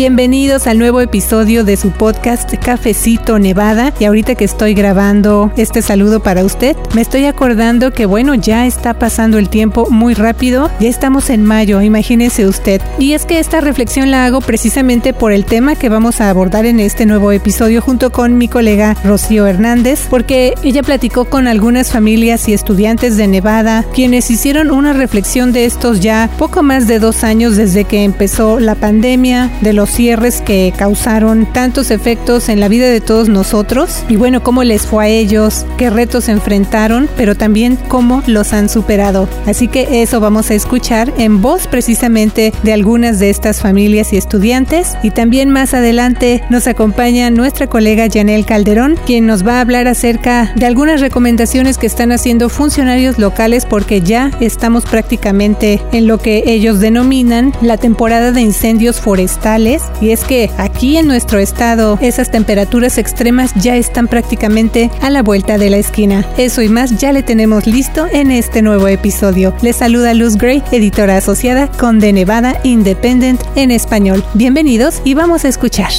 Bienvenidos al nuevo episodio de su podcast Cafecito Nevada. Y ahorita que estoy grabando este saludo para usted, me estoy acordando que bueno, ya está pasando el tiempo muy rápido. Ya estamos en mayo, imagínese usted. Y es que esta reflexión la hago precisamente por el tema que vamos a abordar en este nuevo episodio junto con mi colega Rocío Hernández, porque ella platicó con algunas familias y estudiantes de Nevada, quienes hicieron una reflexión de estos ya poco más de dos años desde que empezó la pandemia, de los cierres que causaron tantos efectos en la vida de todos nosotros y bueno, cómo les fue a ellos, qué retos enfrentaron, pero también cómo los han superado. Así que eso vamos a escuchar en voz precisamente de algunas de estas familias y estudiantes y también más adelante nos acompaña nuestra colega Janel Calderón, quien nos va a hablar acerca de algunas recomendaciones que están haciendo funcionarios locales porque ya estamos prácticamente en lo que ellos denominan la temporada de incendios forestales y es que aquí en nuestro estado esas temperaturas extremas ya están prácticamente a la vuelta de la esquina. Eso y más ya le tenemos listo en este nuevo episodio. Les saluda Luz Gray, editora asociada con The Nevada Independent en español. Bienvenidos y vamos a escuchar.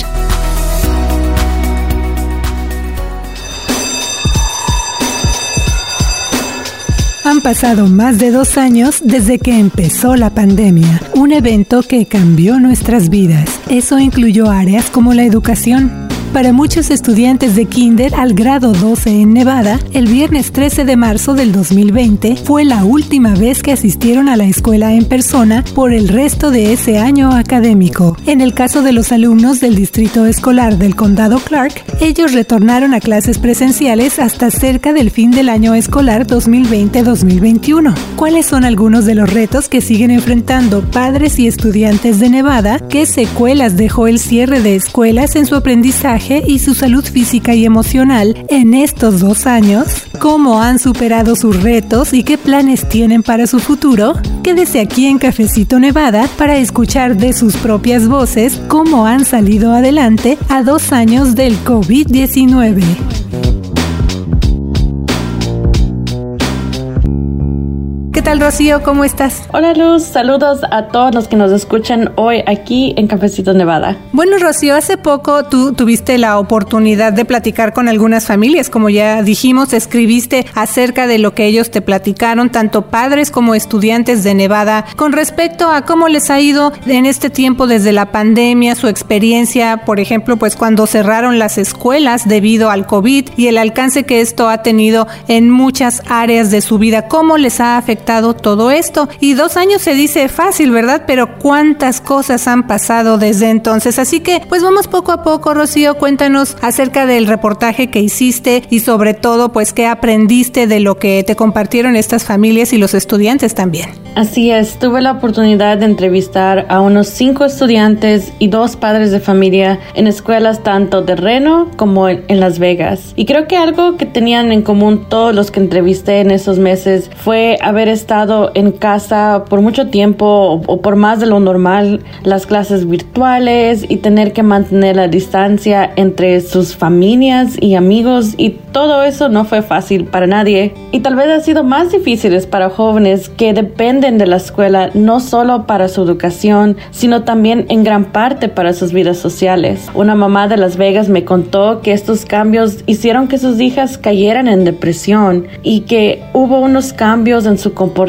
Han pasado más de dos años desde que empezó la pandemia, un evento que cambió nuestras vidas. Eso incluyó áreas como la educación, para muchos estudiantes de kinder al grado 12 en Nevada, el viernes 13 de marzo del 2020 fue la última vez que asistieron a la escuela en persona por el resto de ese año académico. En el caso de los alumnos del distrito escolar del condado Clark, ellos retornaron a clases presenciales hasta cerca del fin del año escolar 2020-2021. ¿Cuáles son algunos de los retos que siguen enfrentando padres y estudiantes de Nevada? ¿Qué secuelas dejó el cierre de escuelas en su aprendizaje? Y su salud física y emocional en estos dos años, cómo han superado sus retos y qué planes tienen para su futuro, quédese aquí en Cafecito Nevada para escuchar de sus propias voces cómo han salido adelante a dos años del COVID-19. ¿Qué tal, Rocío? ¿Cómo estás? Hola, Luz. Saludos a todos los que nos escuchan hoy aquí en Cafecito Nevada. Bueno, Rocío, hace poco tú tuviste la oportunidad de platicar con algunas familias. Como ya dijimos, escribiste acerca de lo que ellos te platicaron, tanto padres como estudiantes de Nevada, con respecto a cómo les ha ido en este tiempo desde la pandemia, su experiencia, por ejemplo, pues cuando cerraron las escuelas debido al COVID y el alcance que esto ha tenido en muchas áreas de su vida. ¿Cómo les ha afectado? Todo esto. Y dos años se dice fácil, ¿verdad? Pero cuántas cosas han pasado desde entonces. Así que, pues vamos poco a poco, Rocío, cuéntanos acerca del reportaje que hiciste y sobre todo, pues, qué aprendiste de lo que te compartieron estas familias y los estudiantes también. Así es, tuve la oportunidad de entrevistar a unos cinco estudiantes y dos padres de familia en escuelas tanto de Reno como en Las Vegas. Y creo que algo que tenían en común todos los que entrevisté en esos meses fue haber estado en casa por mucho tiempo o, por más de lo normal, las clases virtuales y tener que mantener la distancia entre sus familias y amigos y todo eso no fue fácil para nadie y tal vez ha sido más difícil para jóvenes que dependen de la escuela no solo para su educación, sino también en gran parte para sus vidas sociales. Una mamá de Las Vegas me contó que estos cambios hicieron que sus hijas cayeran en depresión y que hubo unos cambios en su comportamiento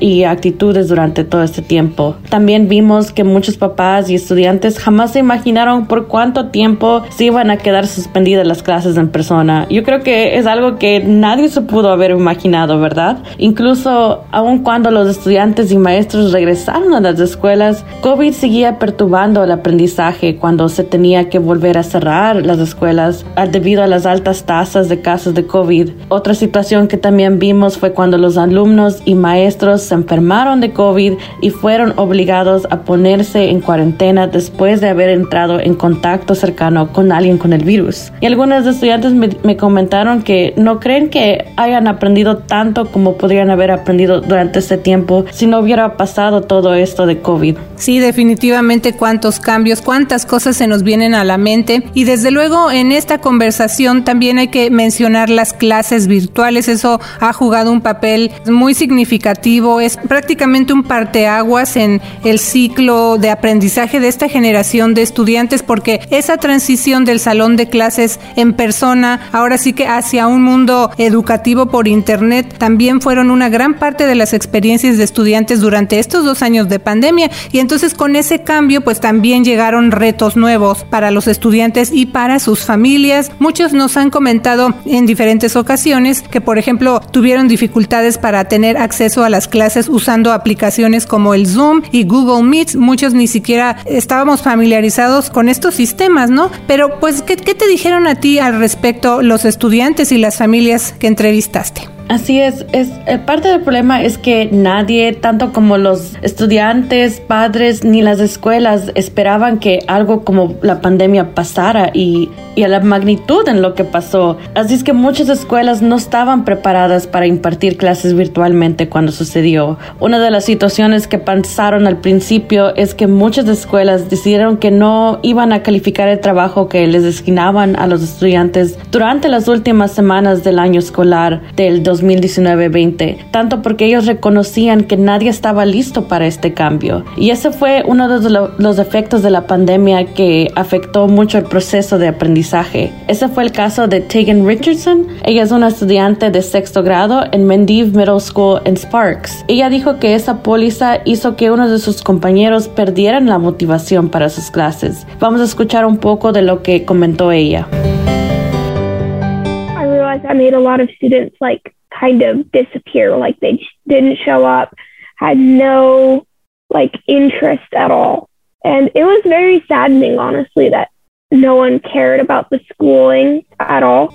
y actitudes durante todo este tiempo. También vimos que muchos papás y estudiantes jamás se imaginaron por cuánto tiempo se iban a quedar suspendidas las clases en persona. Yo creo que es algo que nadie se pudo haber imaginado, ¿verdad? Incluso aun cuando los estudiantes y maestros regresaron a las escuelas, COVID seguía perturbando el aprendizaje cuando se tenía que volver a cerrar las escuelas ah, debido a las altas tasas de casos de COVID. Otra situación que también vimos fue cuando los alumnos y maestros se enfermaron de COVID y fueron obligados a ponerse en cuarentena después de haber entrado en contacto cercano con alguien con el virus. Y algunos estudiantes me, me comentaron que no creen que hayan aprendido tanto como podrían haber aprendido durante este tiempo si no hubiera pasado todo esto de COVID. Sí, definitivamente cuántos cambios, cuántas cosas se nos vienen a la mente. Y desde luego en esta conversación también hay que mencionar las clases virtuales. Eso ha jugado un papel muy significativo significativo, es prácticamente un parteaguas en el ciclo de aprendizaje de esta generación de estudiantes porque esa transición del salón de clases en persona, ahora sí que hacia un mundo educativo por internet, también fueron una gran parte de las experiencias de estudiantes durante estos dos años de pandemia y entonces con ese cambio pues también llegaron retos nuevos para los estudiantes y para sus familias. Muchos nos han comentado en diferentes ocasiones que por ejemplo tuvieron dificultades para tener acceso a las clases usando aplicaciones como el Zoom y Google Meet. Muchos ni siquiera estábamos familiarizados con estos sistemas, ¿no? Pero pues, ¿qué, qué te dijeron a ti al respecto los estudiantes y las familias que entrevistaste? Así es, es eh, parte del problema es que nadie, tanto como los estudiantes, padres ni las escuelas esperaban que algo como la pandemia pasara y, y a la magnitud en lo que pasó. Así es que muchas escuelas no estaban preparadas para impartir clases virtualmente cuando sucedió. Una de las situaciones que pensaron al principio es que muchas escuelas decidieron que no iban a calificar el trabajo que les destinaban a los estudiantes durante las últimas semanas del año escolar del 2020 2019-20, tanto porque ellos reconocían que nadie estaba listo para este cambio. Y ese fue uno de los efectos de la pandemia que afectó mucho el proceso de aprendizaje. Ese fue el caso de Tegan Richardson. Ella es una estudiante de sexto grado en Mendive Middle School en Sparks. Ella dijo que esa póliza hizo que uno de sus compañeros perdieran la motivación para sus clases. Vamos a escuchar un poco de lo que comentó ella. I realized I made a lot of students like kind of disappear. Like they didn't show up, had no like interest at all. And it was very saddening, honestly, that no one cared about the schooling at all.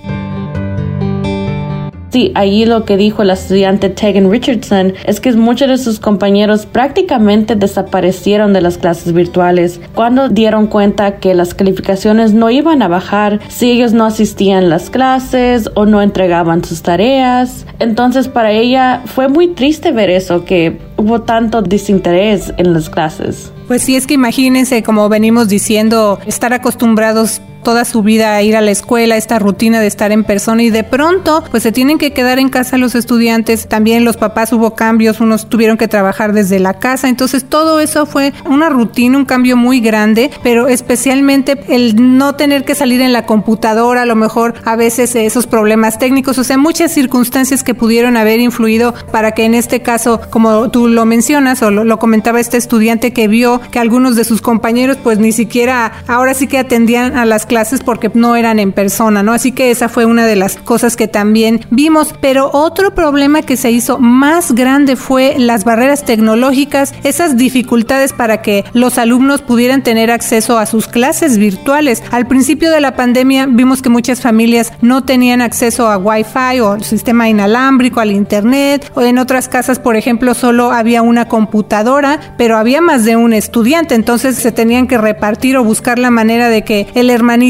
Sí, ahí lo que dijo la estudiante Tegan Richardson es que muchos de sus compañeros prácticamente desaparecieron de las clases virtuales cuando dieron cuenta que las calificaciones no iban a bajar si ellos no asistían a las clases o no entregaban sus tareas. Entonces para ella fue muy triste ver eso, que hubo tanto desinterés en las clases. Pues sí, es que imagínense, como venimos diciendo, estar acostumbrados toda su vida a ir a la escuela, esta rutina de estar en persona y de pronto pues se tienen que quedar en casa los estudiantes, también los papás hubo cambios, unos tuvieron que trabajar desde la casa, entonces todo eso fue una rutina, un cambio muy grande, pero especialmente el no tener que salir en la computadora, a lo mejor a veces esos problemas técnicos, o sea, muchas circunstancias que pudieron haber influido para que en este caso, como tú lo mencionas o lo, lo comentaba este estudiante que vio que algunos de sus compañeros pues ni siquiera ahora sí que atendían a las clases clases porque no eran en persona, ¿no? Así que esa fue una de las cosas que también vimos. Pero otro problema que se hizo más grande fue las barreras tecnológicas, esas dificultades para que los alumnos pudieran tener acceso a sus clases virtuales. Al principio de la pandemia vimos que muchas familias no tenían acceso a Wi-Fi o sistema inalámbrico, al Internet, o en otras casas, por ejemplo, solo había una computadora, pero había más de un estudiante, entonces se tenían que repartir o buscar la manera de que el hermanito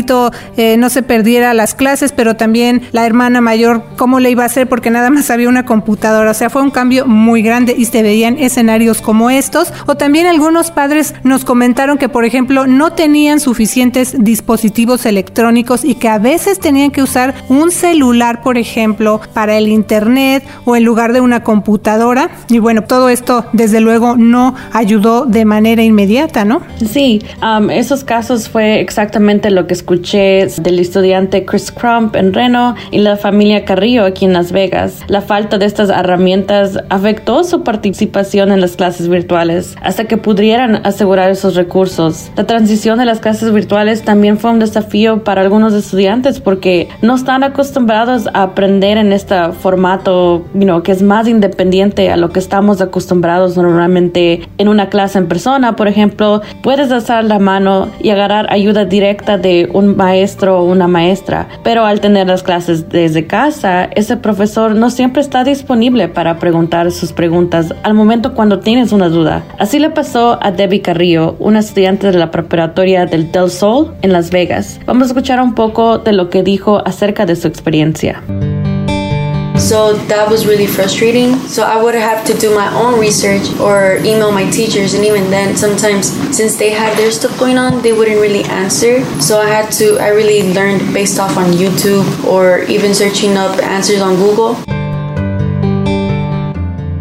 eh, no se perdiera las clases, pero también la hermana mayor, ¿cómo le iba a hacer? Porque nada más había una computadora. O sea, fue un cambio muy grande y se veían escenarios como estos. O también algunos padres nos comentaron que, por ejemplo, no tenían suficientes dispositivos electrónicos y que a veces tenían que usar un celular, por ejemplo, para el internet o en lugar de una computadora. Y bueno, todo esto desde luego no ayudó de manera inmediata, ¿no? Sí, um, esos casos fue exactamente lo que escuché del estudiante Chris Crump en Reno y la familia Carrillo aquí en Las Vegas. La falta de estas herramientas afectó su participación en las clases virtuales hasta que pudieran asegurar esos recursos. La transición de las clases virtuales también fue un desafío para algunos estudiantes porque no están acostumbrados a aprender en este formato you que es más independiente a lo que estamos acostumbrados normalmente en una clase en persona. Por ejemplo, puedes alzar la mano y agarrar ayuda directa de un maestro o una maestra, pero al tener las clases desde casa, ese profesor no siempre está disponible para preguntar sus preguntas al momento cuando tienes una duda. Así le pasó a Debbie Carrillo, una estudiante de la preparatoria del Del Sol en Las Vegas. Vamos a escuchar un poco de lo que dijo acerca de su experiencia. So that was really frustrating. So I would have to do my own research or email my teachers. And even then, sometimes since they had their stuff going on, they wouldn't really answer. So I had to, I really learned based off on YouTube or even searching up answers on Google.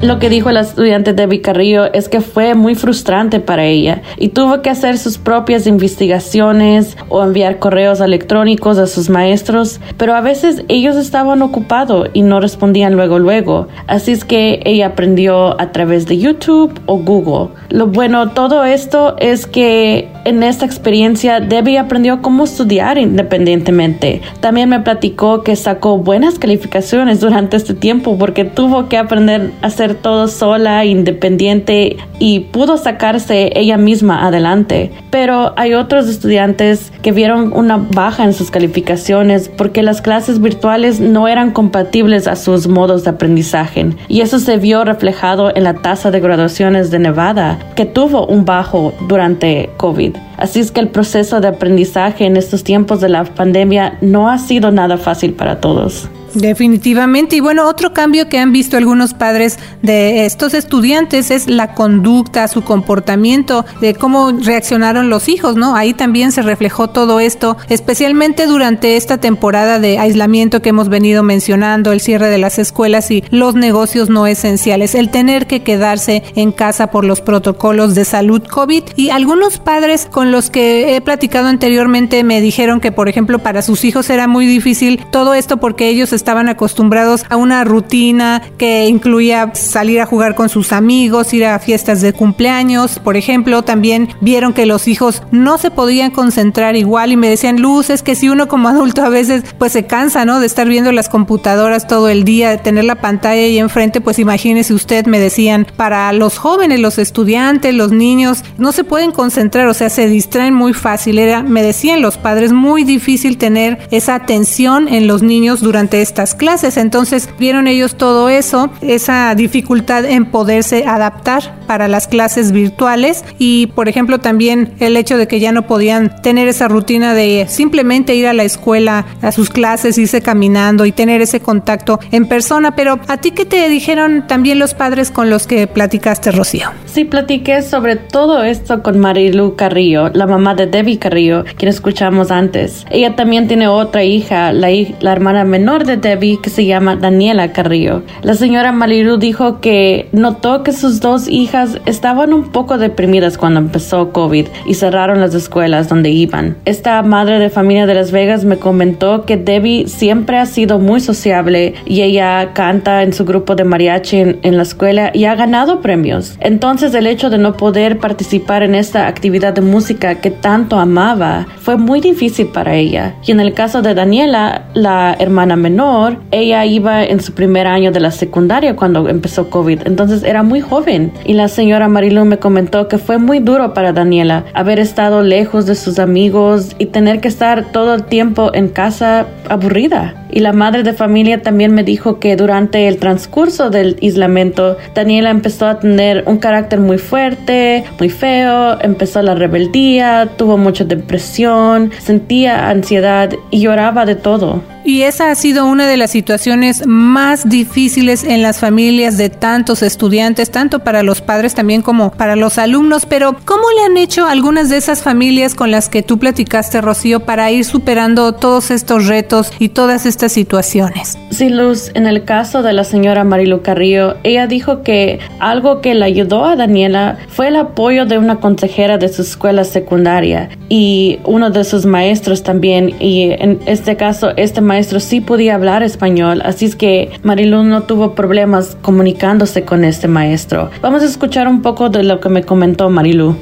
Lo que dijo la estudiante Debbie Carrillo es que fue muy frustrante para ella y tuvo que hacer sus propias investigaciones o enviar correos electrónicos a sus maestros, pero a veces ellos estaban ocupados y no respondían luego luego. Así es que ella aprendió a través de YouTube o Google. Lo bueno todo esto es que en esta experiencia Debbie aprendió cómo estudiar independientemente. También me platicó que sacó buenas calificaciones durante este tiempo porque tuvo que aprender a todo sola, independiente y pudo sacarse ella misma adelante. Pero hay otros estudiantes que vieron una baja en sus calificaciones porque las clases virtuales no eran compatibles a sus modos de aprendizaje y eso se vio reflejado en la tasa de graduaciones de Nevada que tuvo un bajo durante COVID. Así es que el proceso de aprendizaje en estos tiempos de la pandemia no ha sido nada fácil para todos. Definitivamente. Y bueno, otro cambio que han visto algunos padres de estos estudiantes es la conducta, su comportamiento, de cómo reaccionaron los hijos, ¿no? Ahí también se reflejó todo esto, especialmente durante esta temporada de aislamiento que hemos venido mencionando, el cierre de las escuelas y los negocios no esenciales, el tener que quedarse en casa por los protocolos de salud COVID. Y algunos padres con los que he platicado anteriormente me dijeron que, por ejemplo, para sus hijos era muy difícil todo esto porque ellos estaban acostumbrados a una rutina que incluía salir a jugar con sus amigos, ir a fiestas de cumpleaños, por ejemplo, también vieron que los hijos no se podían concentrar igual y me decían, Luz, es que si uno como adulto a veces pues se cansa, ¿no? De estar viendo las computadoras todo el día, de tener la pantalla ahí enfrente, pues imagínese usted, me decían, para los jóvenes, los estudiantes, los niños, no se pueden concentrar, o sea, se distraen muy fácil. Era, me decían los padres, muy difícil tener esa atención en los niños durante este estas clases. Entonces vieron ellos todo eso, esa dificultad en poderse adaptar para las clases virtuales y por ejemplo también el hecho de que ya no podían tener esa rutina de simplemente ir a la escuela, a sus clases, irse caminando y tener ese contacto en persona. Pero a ti qué te dijeron también los padres con los que platicaste, Rocío? Sí, platiqué sobre todo esto con Marilu Carrillo, la mamá de Debbie Carrillo, quien escuchamos antes. Ella también tiene otra hija, la, la hermana menor de Debbie que se llama Daniela Carrillo. La señora Maliru dijo que notó que sus dos hijas estaban un poco deprimidas cuando empezó COVID y cerraron las escuelas donde iban. Esta madre de familia de Las Vegas me comentó que Debbie siempre ha sido muy sociable y ella canta en su grupo de mariachi en, en la escuela y ha ganado premios. Entonces el hecho de no poder participar en esta actividad de música que tanto amaba fue muy difícil para ella. Y en el caso de Daniela, la hermana menor, ella iba en su primer año de la secundaria cuando empezó COVID, entonces era muy joven. Y la señora Marilu me comentó que fue muy duro para Daniela haber estado lejos de sus amigos y tener que estar todo el tiempo en casa aburrida. Y la madre de familia también me dijo que durante el transcurso del aislamiento, Daniela empezó a tener un carácter muy fuerte, muy feo, empezó la rebeldía, tuvo mucha depresión, sentía ansiedad y lloraba de todo. Y esa ha sido una de las situaciones más difíciles en las familias de tantos estudiantes, tanto para los padres también como para los alumnos. Pero, ¿cómo le han hecho algunas de esas familias con las que tú platicaste, Rocío, para ir superando todos estos retos y todas estas situaciones? Sí, Luz, en el caso de la señora Marilu Carrillo, ella dijo que algo que le ayudó a Daniela fue el apoyo de una consejera de su escuela secundaria y uno de sus maestros también. Y en este caso, este maestro sí podía hablar español, así es que Marilu no tuvo problemas comunicándose con este maestro. Vamos a escuchar un poco de lo que me comentó Marilu.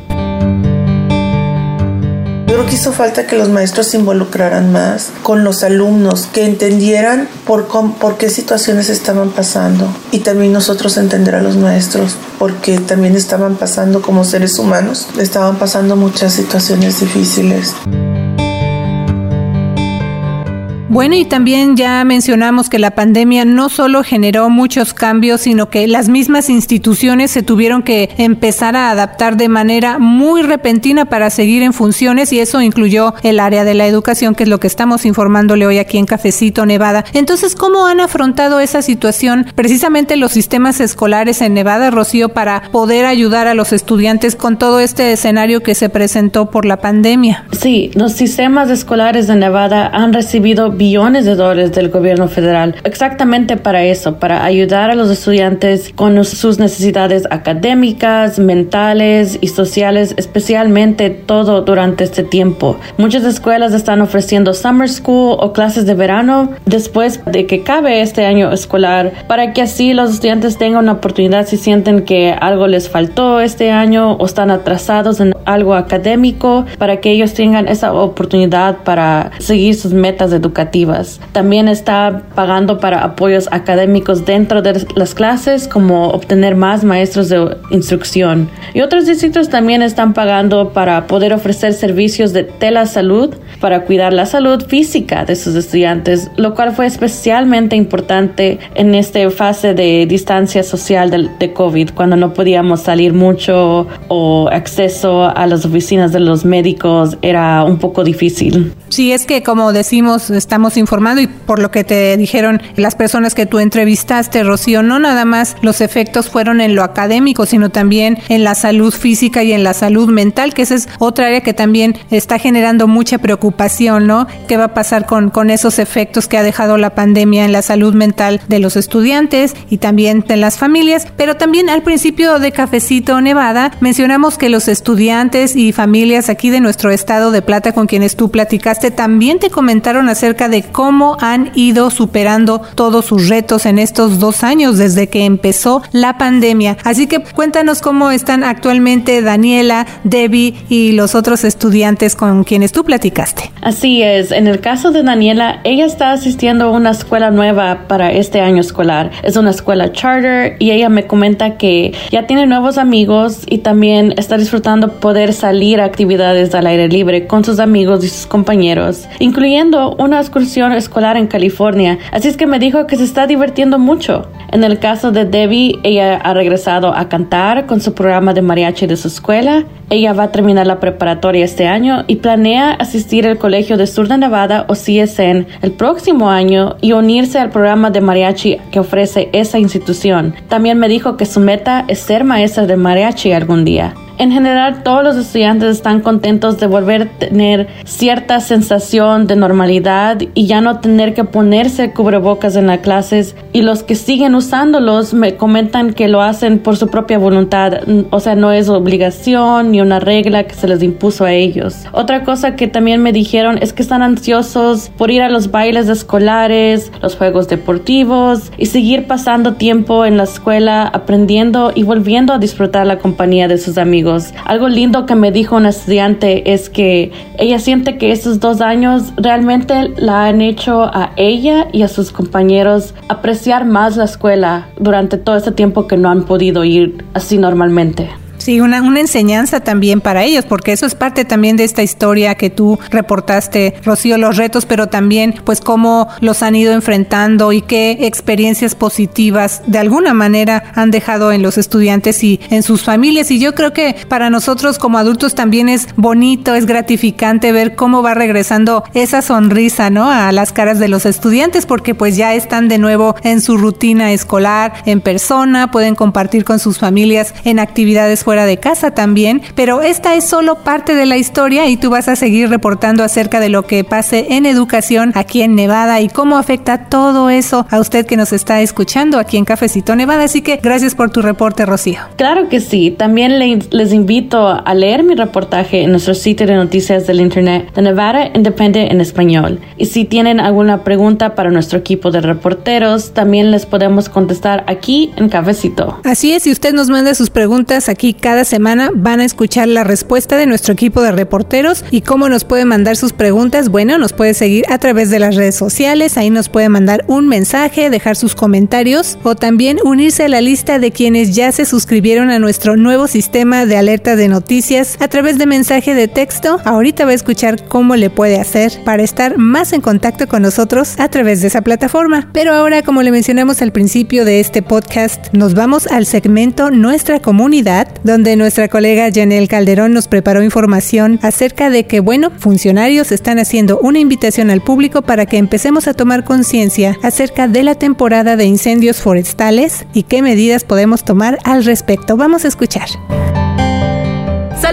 Que hizo falta que los maestros se involucraran más con los alumnos, que entendieran por, por qué situaciones estaban pasando y también nosotros entender a los maestros porque también estaban pasando como seres humanos, estaban pasando muchas situaciones difíciles. Bueno, y también ya mencionamos que la pandemia no solo generó muchos cambios, sino que las mismas instituciones se tuvieron que empezar a adaptar de manera muy repentina para seguir en funciones y eso incluyó el área de la educación, que es lo que estamos informándole hoy aquí en Cafecito Nevada. Entonces, ¿cómo han afrontado esa situación precisamente los sistemas escolares en Nevada, Rocío, para poder ayudar a los estudiantes con todo este escenario que se presentó por la pandemia? Sí, los sistemas escolares de Nevada han recibido billones de dólares del gobierno federal exactamente para eso, para ayudar a los estudiantes con sus necesidades académicas, mentales y sociales, especialmente todo durante este tiempo. Muchas escuelas están ofreciendo summer school o clases de verano después de que cabe este año escolar para que así los estudiantes tengan una oportunidad si sienten que algo les faltó este año o están atrasados en algo académico para que ellos tengan esa oportunidad para seguir sus metas educativas. También está pagando para apoyos académicos dentro de las clases como obtener más maestros de instrucción. Y otros distritos también están pagando para poder ofrecer servicios de telesalud para cuidar la salud física de sus estudiantes, lo cual fue especialmente importante en esta fase de distancia social de, de COVID, cuando no podíamos salir mucho o acceso a las oficinas de los médicos era un poco difícil. Sí, es que como decimos, estamos informando y por lo que te dijeron las personas que tú entrevistaste, Rocío, no nada más los efectos fueron en lo académico, sino también en la salud física y en la salud mental, que esa es otra área que también está generando mucha preocupación, ¿no? ¿Qué va a pasar con, con esos efectos que ha dejado la pandemia en la salud mental de los estudiantes y también de las familias? Pero también al principio de Cafecito Nevada mencionamos que los estudiantes y familias aquí de nuestro estado de Plata con quienes tú platicaste también te comentaron acerca de cómo han ido superando todos sus retos en estos dos años desde que empezó la pandemia. Así que cuéntanos cómo están actualmente Daniela, Debbie y los otros estudiantes con quienes tú platicaste. Así es, en el caso de Daniela, ella está asistiendo a una escuela nueva para este año escolar. Es una escuela charter y ella me comenta que ya tiene nuevos amigos y también está disfrutando poder salir a actividades al aire libre con sus amigos y sus compañeros, incluyendo una excursión escolar en California. Así es que me dijo que se está divirtiendo mucho. En el caso de Debbie, ella ha regresado a cantar con su programa de mariachi de su escuela. Ella va a terminar la preparatoria este año y planea asistir al Colegio de Sur de Nevada o CSN el próximo año y unirse al programa de mariachi que ofrece esa institución. También me dijo que su meta es ser maestra de mariachi algún día. En general, todos los estudiantes están contentos de volver a tener cierta sensación de normalidad y ya no tener que ponerse cubrebocas en las clases. Y los que siguen usándolos me comentan que lo hacen por su propia voluntad. O sea, no es obligación ni una regla que se les impuso a ellos. Otra cosa que también me dijeron es que están ansiosos por ir a los bailes escolares, los juegos deportivos y seguir pasando tiempo en la escuela aprendiendo y volviendo a disfrutar la compañía de sus amigos. Algo lindo que me dijo una estudiante es que ella siente que estos dos años realmente la han hecho a ella y a sus compañeros apreciar más la escuela durante todo este tiempo que no han podido ir así normalmente. Sí, una, una enseñanza también para ellos, porque eso es parte también de esta historia que tú reportaste, Rocío, los retos, pero también pues cómo los han ido enfrentando y qué experiencias positivas de alguna manera han dejado en los estudiantes y en sus familias. Y yo creo que para nosotros como adultos también es bonito, es gratificante ver cómo va regresando esa sonrisa, ¿no? A las caras de los estudiantes, porque pues ya están de nuevo en su rutina escolar, en persona, pueden compartir con sus familias en actividades fuera de casa también, pero esta es solo parte de la historia y tú vas a seguir reportando acerca de lo que pase en educación aquí en Nevada y cómo afecta todo eso a usted que nos está escuchando aquí en Cafecito Nevada. Así que gracias por tu reporte, Rocío. Claro que sí. También les invito a leer mi reportaje en nuestro sitio de noticias del Internet de Nevada Independent en español. Y si tienen alguna pregunta para nuestro equipo de reporteros, también les podemos contestar aquí en Cafecito. Así es, si usted nos manda sus preguntas aquí cada semana van a escuchar la respuesta de nuestro equipo de reporteros y cómo nos puede mandar sus preguntas. Bueno, nos puede seguir a través de las redes sociales, ahí nos puede mandar un mensaje, dejar sus comentarios o también unirse a la lista de quienes ya se suscribieron a nuestro nuevo sistema de alerta de noticias a través de mensaje de texto. Ahorita va a escuchar cómo le puede hacer para estar más en contacto con nosotros a través de esa plataforma. Pero ahora, como le mencionamos al principio de este podcast, nos vamos al segmento Nuestra Comunidad, nuestra colega Janelle Calderón nos preparó información acerca de que, bueno, funcionarios están haciendo una invitación al público para que empecemos a tomar conciencia acerca de la temporada de incendios forestales y qué medidas podemos tomar al respecto. Vamos a escuchar.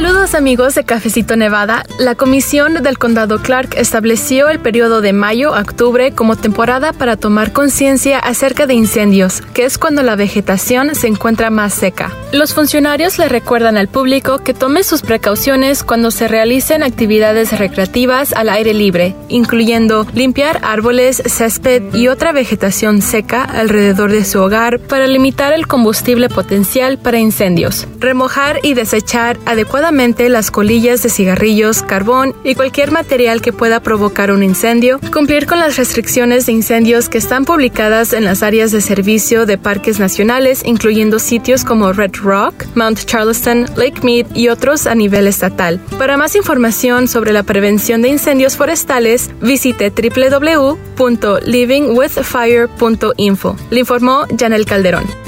Saludos amigos de Cafecito Nevada. La Comisión del Condado Clark estableció el periodo de mayo a octubre como temporada para tomar conciencia acerca de incendios, que es cuando la vegetación se encuentra más seca. Los funcionarios le recuerdan al público que tome sus precauciones cuando se realicen actividades recreativas al aire libre, incluyendo limpiar árboles, césped y otra vegetación seca alrededor de su hogar para limitar el combustible potencial para incendios, remojar y desechar adecuadamente las colillas de cigarrillos, carbón y cualquier material que pueda provocar un incendio, cumplir con las restricciones de incendios que están publicadas en las áreas de servicio de parques nacionales, incluyendo sitios como Red Rock, Mount Charleston, Lake Mead y otros a nivel estatal. Para más información sobre la prevención de incendios forestales, visite www.livingwithfire.info. Le informó Janel Calderón.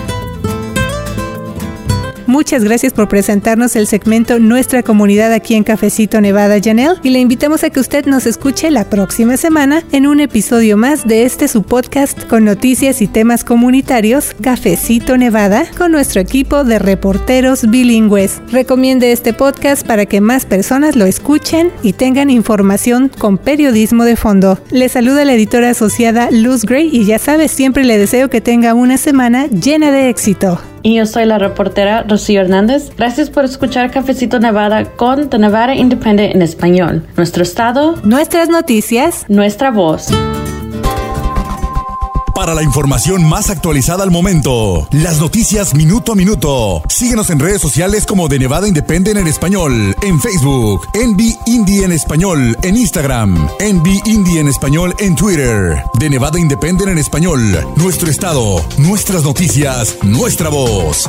Muchas gracias por presentarnos el segmento Nuestra Comunidad aquí en Cafecito Nevada, Janelle. Y le invitamos a que usted nos escuche la próxima semana en un episodio más de este su podcast con noticias y temas comunitarios, Cafecito Nevada, con nuestro equipo de reporteros bilingües. Recomiende este podcast para que más personas lo escuchen y tengan información con periodismo de fondo. Le saluda la editora asociada Luz Gray y ya sabes, siempre le deseo que tenga una semana llena de éxito. Y yo soy la reportera Rocío Hernández. Gracias por escuchar Cafecito Nevada con The Nevada Independent en español. Nuestro estado, nuestras noticias, nuestra voz para la información más actualizada al momento. Las noticias minuto a minuto. Síguenos en redes sociales como de Nevada Independent en español, en Facebook, Envy Indie en español, en Instagram, Envy Indie en español en Twitter, de Nevada Independent en español, nuestro estado, nuestras noticias, nuestra voz.